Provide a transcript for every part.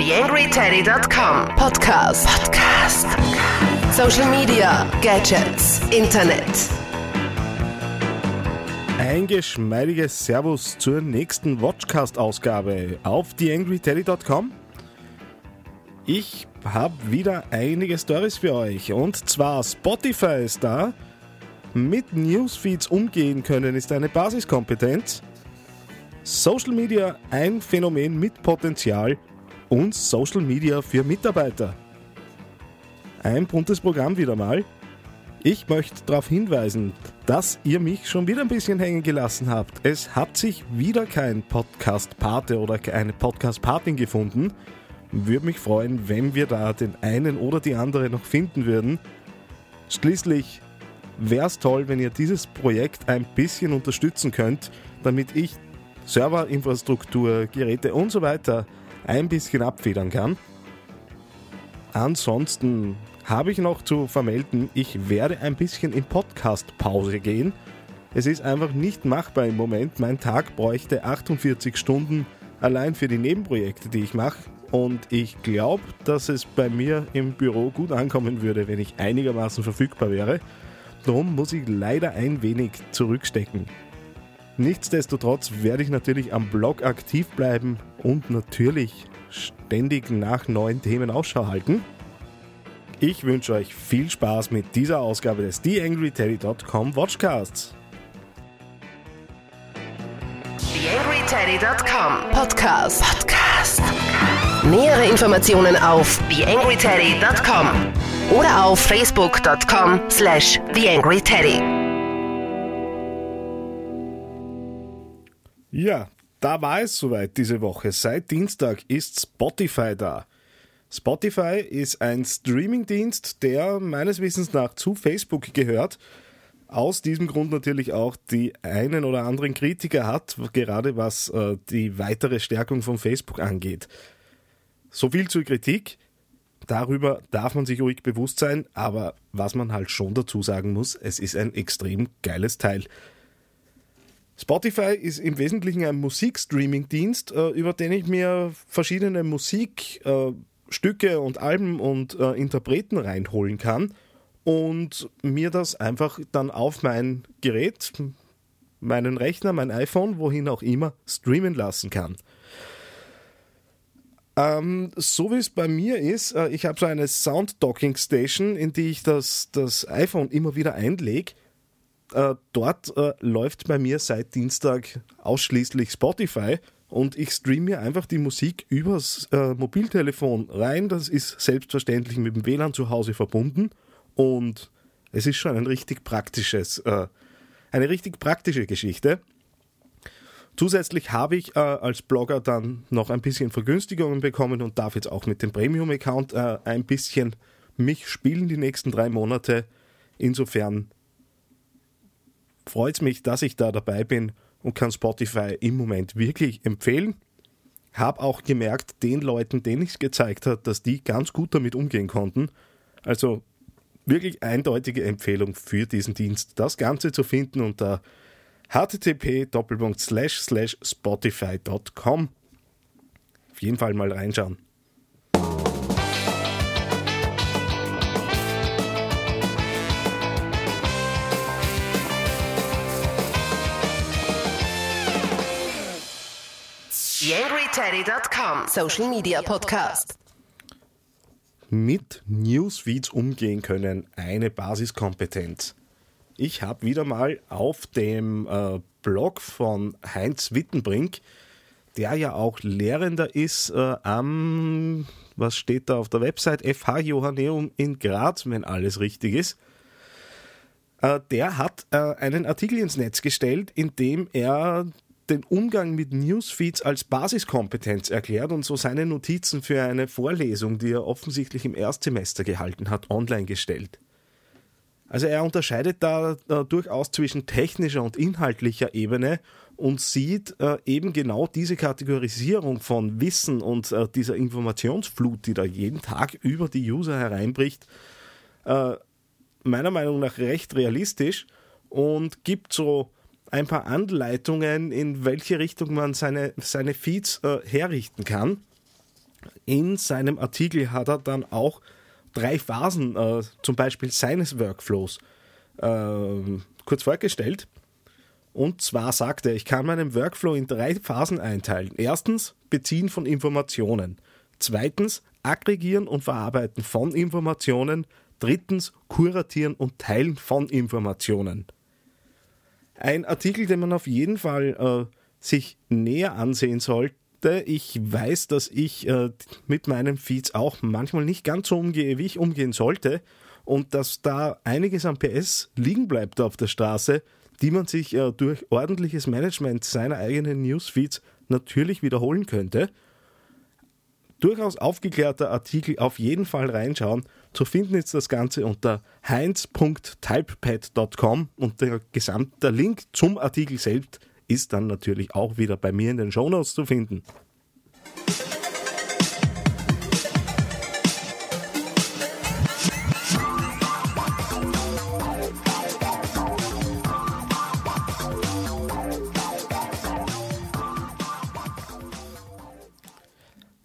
TheAngryTeddy.com Podcast. Podcast. Social Media, Gadgets, Internet. Ein geschmeidiges Servus zur nächsten Watchcast-Ausgabe auf TheAngryTeddy.com. Ich habe wieder einige Stories für euch und zwar Spotify ist da. Mit Newsfeeds umgehen können ist eine Basiskompetenz. Social Media ein Phänomen mit Potenzial und Social Media für Mitarbeiter. Ein buntes Programm wieder mal. Ich möchte darauf hinweisen, dass ihr mich schon wieder ein bisschen hängen gelassen habt. Es hat sich wieder kein Podcast-Pate oder eine Podcast-Patin gefunden. Würde mich freuen, wenn wir da den einen oder die andere noch finden würden. Schließlich wäre es toll, wenn ihr dieses Projekt ein bisschen unterstützen könnt, damit ich Serverinfrastruktur, Geräte und so weiter ein bisschen abfedern kann. Ansonsten habe ich noch zu vermelden, ich werde ein bisschen in Podcast-Pause gehen. Es ist einfach nicht machbar im Moment. Mein Tag bräuchte 48 Stunden allein für die Nebenprojekte, die ich mache. Und ich glaube, dass es bei mir im Büro gut ankommen würde, wenn ich einigermaßen verfügbar wäre. Darum muss ich leider ein wenig zurückstecken. Nichtsdestotrotz werde ich natürlich am Blog aktiv bleiben und natürlich ständig nach neuen Themen Ausschau halten. Ich wünsche euch viel Spaß mit dieser Ausgabe des TheAngryTeddy.com Watchcasts. TheAngryTeddy.com Podcast. Podcast. Nähere Informationen auf TheAngryTeddy.com oder auf Facebook.com slash TheAngryTeddy. Ja, da war es soweit diese Woche. Seit Dienstag ist Spotify da. Spotify ist ein Streamingdienst, der meines Wissens nach zu Facebook gehört. Aus diesem Grund natürlich auch die einen oder anderen Kritiker hat, gerade was äh, die weitere Stärkung von Facebook angeht. So viel zur Kritik. Darüber darf man sich ruhig bewusst sein, aber was man halt schon dazu sagen muss, es ist ein extrem geiles Teil. Spotify ist im Wesentlichen ein Musikstreaming-Dienst, äh, über den ich mir verschiedene Musikstücke äh, und Alben und äh, Interpreten reinholen kann und mir das einfach dann auf mein Gerät, meinen Rechner, mein iPhone, wohin auch immer, streamen lassen kann. Ähm, so wie es bei mir ist, ich habe so eine Sound-Docking-Station, in die ich das, das iPhone immer wieder einlege äh, dort äh, läuft bei mir seit Dienstag ausschließlich Spotify und ich streame mir einfach die Musik übers äh, Mobiltelefon rein. Das ist selbstverständlich mit dem WLAN zu Hause verbunden und es ist schon ein richtig praktisches, äh, eine richtig praktische Geschichte. Zusätzlich habe ich äh, als Blogger dann noch ein bisschen Vergünstigungen bekommen und darf jetzt auch mit dem Premium-Account äh, ein bisschen mich spielen die nächsten drei Monate. Insofern freut es mich, dass ich da dabei bin und kann Spotify im Moment wirklich empfehlen. Hab auch gemerkt, den Leuten, denen ich es gezeigt habe, dass die ganz gut damit umgehen konnten. Also wirklich eindeutige Empfehlung für diesen Dienst. Das Ganze zu finden unter http://spotify.com. Auf jeden Fall mal reinschauen. TheAngryTeddy.com Social Media Podcast. Mit Newsfeeds umgehen können, eine Basiskompetenz. Ich habe wieder mal auf dem äh, Blog von Heinz Wittenbrink, der ja auch Lehrender ist äh, am, was steht da auf der Website, FH Johanneum in Graz, wenn alles richtig ist. Äh, der hat äh, einen Artikel ins Netz gestellt, in dem er den Umgang mit Newsfeeds als Basiskompetenz erklärt und so seine Notizen für eine Vorlesung, die er offensichtlich im Erstsemester gehalten hat, online gestellt. Also er unterscheidet da äh, durchaus zwischen technischer und inhaltlicher Ebene und sieht äh, eben genau diese Kategorisierung von Wissen und äh, dieser Informationsflut, die da jeden Tag über die User hereinbricht, äh, meiner Meinung nach recht realistisch und gibt so ein paar Anleitungen, in welche Richtung man seine, seine Feeds äh, herrichten kann. In seinem Artikel hat er dann auch drei Phasen, äh, zum Beispiel seines Workflows, äh, kurz vorgestellt. Und zwar sagt er, ich kann meinen Workflow in drei Phasen einteilen. Erstens, Beziehen von Informationen. Zweitens, Aggregieren und Verarbeiten von Informationen. Drittens, Kuratieren und Teilen von Informationen. Ein Artikel, den man auf jeden Fall äh, sich näher ansehen sollte. Ich weiß, dass ich äh, mit meinen Feeds auch manchmal nicht ganz so umgehe, wie ich umgehen sollte. Und dass da einiges an PS liegen bleibt auf der Straße, die man sich äh, durch ordentliches Management seiner eigenen Newsfeeds natürlich wiederholen könnte. Durchaus aufgeklärter Artikel, auf jeden Fall reinschauen. Zu finden ist das Ganze unter heinz.typepad.com und der gesamte Link zum Artikel selbst ist dann natürlich auch wieder bei mir in den Shownotes zu finden.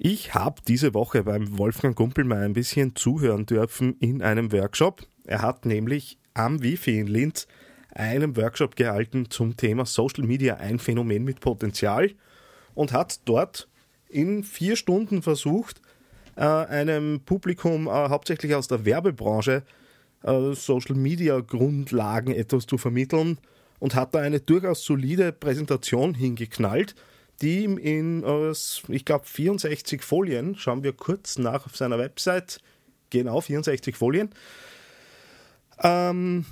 Ich habe diese Woche beim Wolfgang Gumpel mal ein bisschen zuhören dürfen in einem Workshop. Er hat nämlich am Wifi in Linz einen Workshop gehalten zum Thema Social Media, ein Phänomen mit Potenzial und hat dort in vier Stunden versucht, äh, einem Publikum äh, hauptsächlich aus der Werbebranche äh, Social Media Grundlagen etwas zu vermitteln und hat da eine durchaus solide Präsentation hingeknallt die in, ich glaube, 64 Folien, schauen wir kurz nach auf seiner Website, genau 64 Folien, ähm,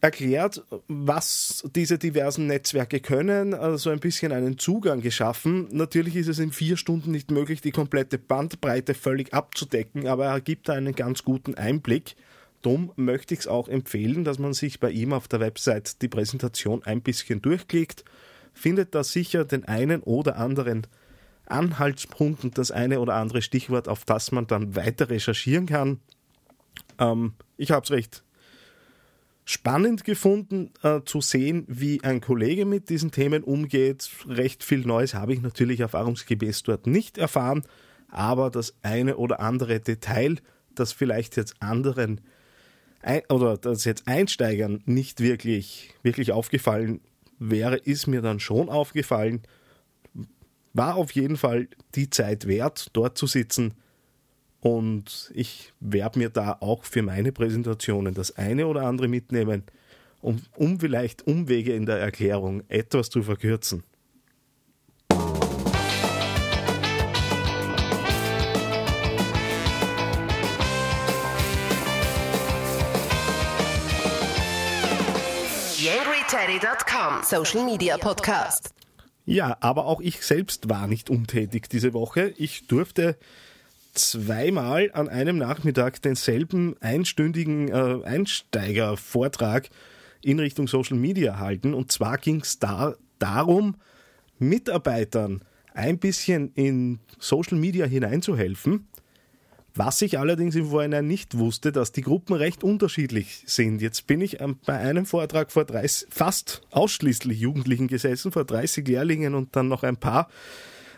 erklärt, was diese diversen Netzwerke können, also ein bisschen einen Zugang geschaffen. Natürlich ist es in vier Stunden nicht möglich, die komplette Bandbreite völlig abzudecken, aber er gibt da einen ganz guten Einblick. Darum möchte ich es auch empfehlen, dass man sich bei ihm auf der Website die Präsentation ein bisschen durchklickt findet da sicher den einen oder anderen Anhaltspunkt und das eine oder andere Stichwort, auf das man dann weiter recherchieren kann. Ähm, ich habe es recht spannend gefunden äh, zu sehen, wie ein Kollege mit diesen Themen umgeht. Recht viel Neues habe ich natürlich erfahrungsgemäß dort nicht erfahren, aber das eine oder andere Detail, das vielleicht jetzt anderen oder das jetzt Einsteigern nicht wirklich, wirklich aufgefallen wäre, ist mir dann schon aufgefallen. War auf jeden Fall die Zeit wert, dort zu sitzen. Und ich werde mir da auch für meine Präsentationen das eine oder andere mitnehmen, um, um vielleicht Umwege in der Erklärung etwas zu verkürzen. TheAngryTeddy.com Social Media Podcast. Ja, aber auch ich selbst war nicht untätig diese Woche. Ich durfte zweimal an einem Nachmittag denselben einstündigen äh, Einsteigervortrag in Richtung Social Media halten. Und zwar ging es da darum, Mitarbeitern ein bisschen in Social Media hineinzuhelfen was ich allerdings im Vorhinein nicht wusste, dass die Gruppen recht unterschiedlich sind. Jetzt bin ich bei einem Vortrag vor 30, fast ausschließlich Jugendlichen gesessen, vor 30 Lehrlingen und dann noch ein paar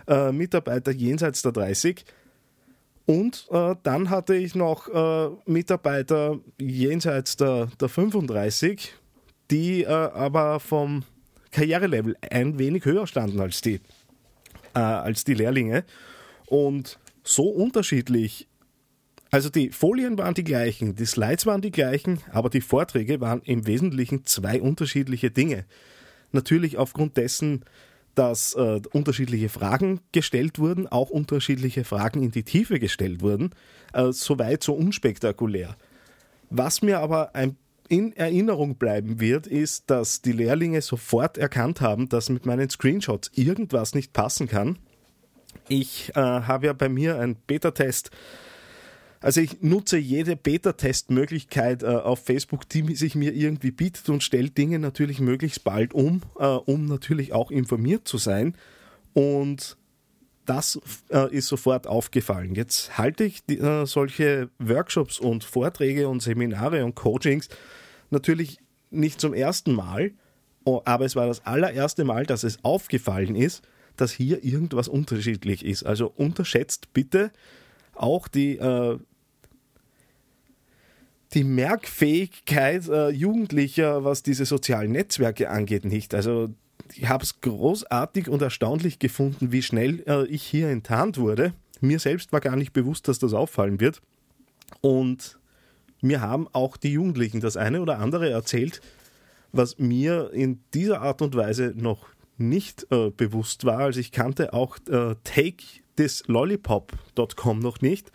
äh, Mitarbeiter jenseits der 30. Und äh, dann hatte ich noch äh, Mitarbeiter jenseits der, der 35, die äh, aber vom Karrierelevel ein wenig höher standen als die, äh, als die Lehrlinge. Und so unterschiedlich also die Folien waren die gleichen, die Slides waren die gleichen, aber die Vorträge waren im Wesentlichen zwei unterschiedliche Dinge. Natürlich aufgrund dessen, dass äh, unterschiedliche Fragen gestellt wurden, auch unterschiedliche Fragen in die Tiefe gestellt wurden, äh, soweit so unspektakulär. Was mir aber ein, in Erinnerung bleiben wird, ist, dass die Lehrlinge sofort erkannt haben, dass mit meinen Screenshots irgendwas nicht passen kann. Ich äh, habe ja bei mir einen Beta-Test also ich nutze jede Beta-Test-Möglichkeit äh, auf Facebook, die sich mir irgendwie bietet und stelle Dinge natürlich möglichst bald um, äh, um natürlich auch informiert zu sein. Und das äh, ist sofort aufgefallen. Jetzt halte ich die, äh, solche Workshops und Vorträge und Seminare und Coachings natürlich nicht zum ersten Mal, aber es war das allererste Mal, dass es aufgefallen ist, dass hier irgendwas unterschiedlich ist. Also unterschätzt bitte auch die, äh, die Merkfähigkeit äh, Jugendlicher, was diese sozialen Netzwerke angeht, nicht. Also ich habe es großartig und erstaunlich gefunden, wie schnell äh, ich hier enttarnt wurde. Mir selbst war gar nicht bewusst, dass das auffallen wird. Und mir haben auch die Jugendlichen das eine oder andere erzählt, was mir in dieser Art und Weise noch nicht äh, bewusst war. Also ich kannte auch äh, takethislollipop.com noch nicht.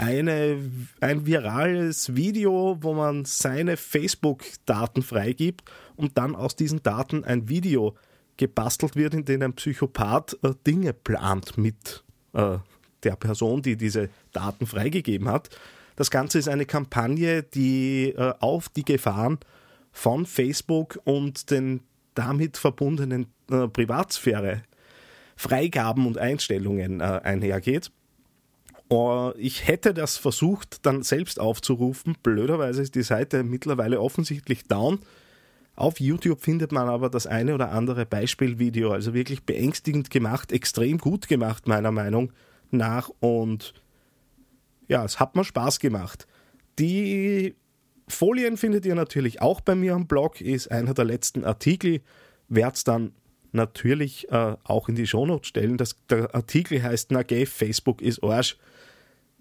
Eine, ein virales Video, wo man seine Facebook-Daten freigibt und dann aus diesen Daten ein Video gebastelt wird, in dem ein Psychopath äh, Dinge plant mit äh, der Person, die diese Daten freigegeben hat. Das Ganze ist eine Kampagne, die äh, auf die Gefahren von Facebook und den damit verbundenen äh, Privatsphäre, Freigaben und Einstellungen äh, einhergeht. Uh, ich hätte das versucht, dann selbst aufzurufen. Blöderweise ist die Seite mittlerweile offensichtlich down. Auf YouTube findet man aber das eine oder andere Beispielvideo, also wirklich beängstigend gemacht, extrem gut gemacht, meiner Meinung nach. Und ja, es hat mir Spaß gemacht. Die Folien findet ihr natürlich auch bei mir am Blog, ist einer der letzten Artikel. Werde es dann natürlich äh, auch in die Shownotes stellen. Das, der Artikel heißt Na gay, Facebook ist Arsch.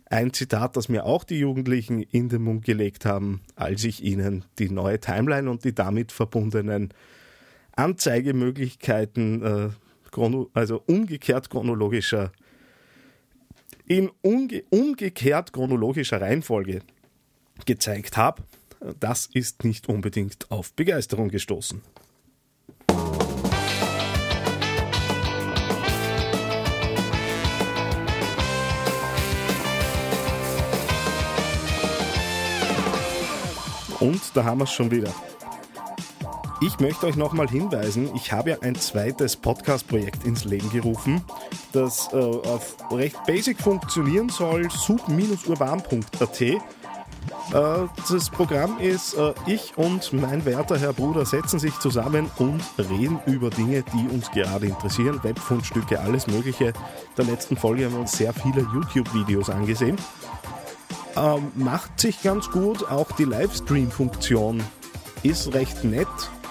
Ein Zitat, das mir auch die Jugendlichen in den Mund gelegt haben, als ich ihnen die neue Timeline und die damit verbundenen Anzeigemöglichkeiten, äh, also umgekehrt chronologischer in umge umgekehrt chronologischer Reihenfolge gezeigt habe, das ist nicht unbedingt auf Begeisterung gestoßen. Und da haben wir es schon wieder. Ich möchte euch nochmal hinweisen, ich habe ja ein zweites Podcast-Projekt ins Leben gerufen, das äh, auf recht basic funktionieren soll, sub-urban.at. Äh, das Programm ist, äh, ich und mein werter Herr Bruder setzen sich zusammen und reden über Dinge, die uns gerade interessieren, Webfundstücke, alles Mögliche. In der letzten Folge haben wir uns sehr viele YouTube-Videos angesehen. Ähm, macht sich ganz gut, auch die Livestream-Funktion ist recht nett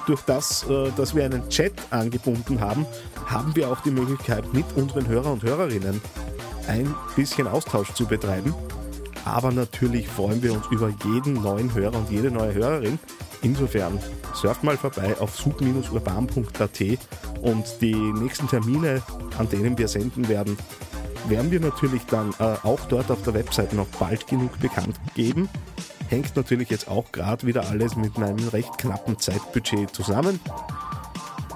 durch das, äh, dass wir einen Chat angebunden haben, haben wir auch die Möglichkeit, mit unseren Hörer und Hörerinnen ein bisschen Austausch zu betreiben. Aber natürlich freuen wir uns über jeden neuen Hörer und jede neue Hörerin. Insofern surft mal vorbei auf sub-urban.at und die nächsten Termine, an denen wir senden werden, werden wir natürlich dann äh, auch dort auf der Website noch bald genug bekannt geben. Hängt natürlich jetzt auch gerade wieder alles mit meinem recht knappen Zeitbudget zusammen.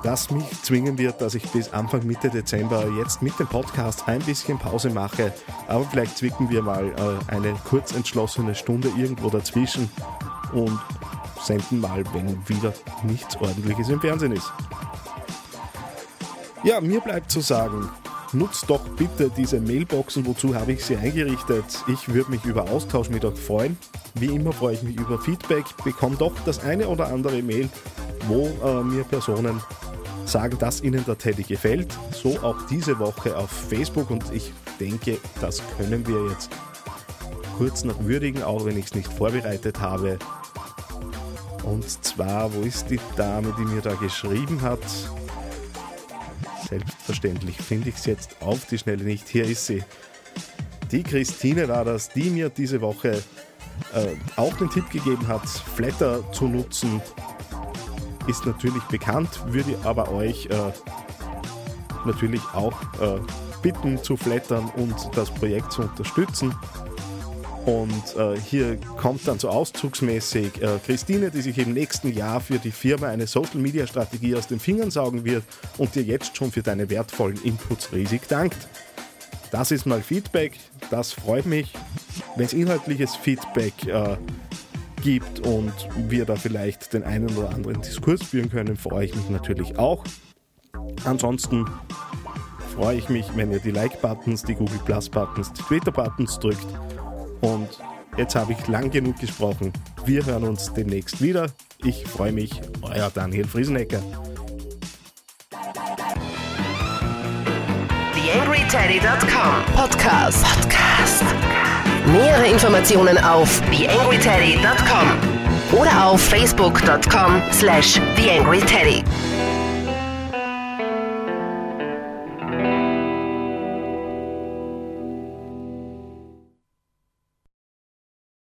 Das mich zwingen wird, dass ich bis Anfang Mitte Dezember jetzt mit dem Podcast ein bisschen Pause mache. Aber vielleicht zwicken wir mal äh, eine kurz entschlossene Stunde irgendwo dazwischen und senden mal, wenn wieder nichts Ordentliches im Fernsehen ist. Ja, mir bleibt zu sagen, nutzt doch bitte diese Mailboxen, wozu habe ich sie eingerichtet. Ich würde mich über Austausch mit euch freuen. Wie immer freue ich mich über Feedback, bekomme doch das eine oder andere Mail, wo äh, mir Personen sagen, dass ihnen der Teddy gefällt. So auch diese Woche auf Facebook und ich denke, das können wir jetzt kurz noch würdigen, auch wenn ich es nicht vorbereitet habe. Und zwar, wo ist die Dame, die mir da geschrieben hat? Selbstverständlich finde ich es jetzt auf die Schnelle nicht. Hier ist sie. Die Christine war das, die mir diese Woche äh, auch den Tipp gegeben hat, Flatter zu nutzen. Ist natürlich bekannt, würde aber euch äh, natürlich auch äh, bitten zu flattern und das Projekt zu unterstützen. Und äh, hier kommt dann so auszugsmäßig äh, Christine, die sich im nächsten Jahr für die Firma eine Social Media Strategie aus den Fingern saugen wird und dir jetzt schon für deine wertvollen Inputs riesig dankt. Das ist mal Feedback, das freut mich. Wenn es inhaltliches Feedback äh, gibt und wir da vielleicht den einen oder anderen Diskurs führen können, freue ich mich natürlich auch. Ansonsten freue ich mich, wenn ihr die Like-Buttons, die Google Plus-Buttons, die Twitter-Buttons drückt und jetzt habe ich lang genug gesprochen. Wir hören uns demnächst wieder. Ich freue mich, euer Daniel Friesenecker. TheAngryTeddy.com Podcast. Podcast. Nähere Informationen auf TheAngryTeddy.com oder auf Facebook.com slash TheAngryTeddy.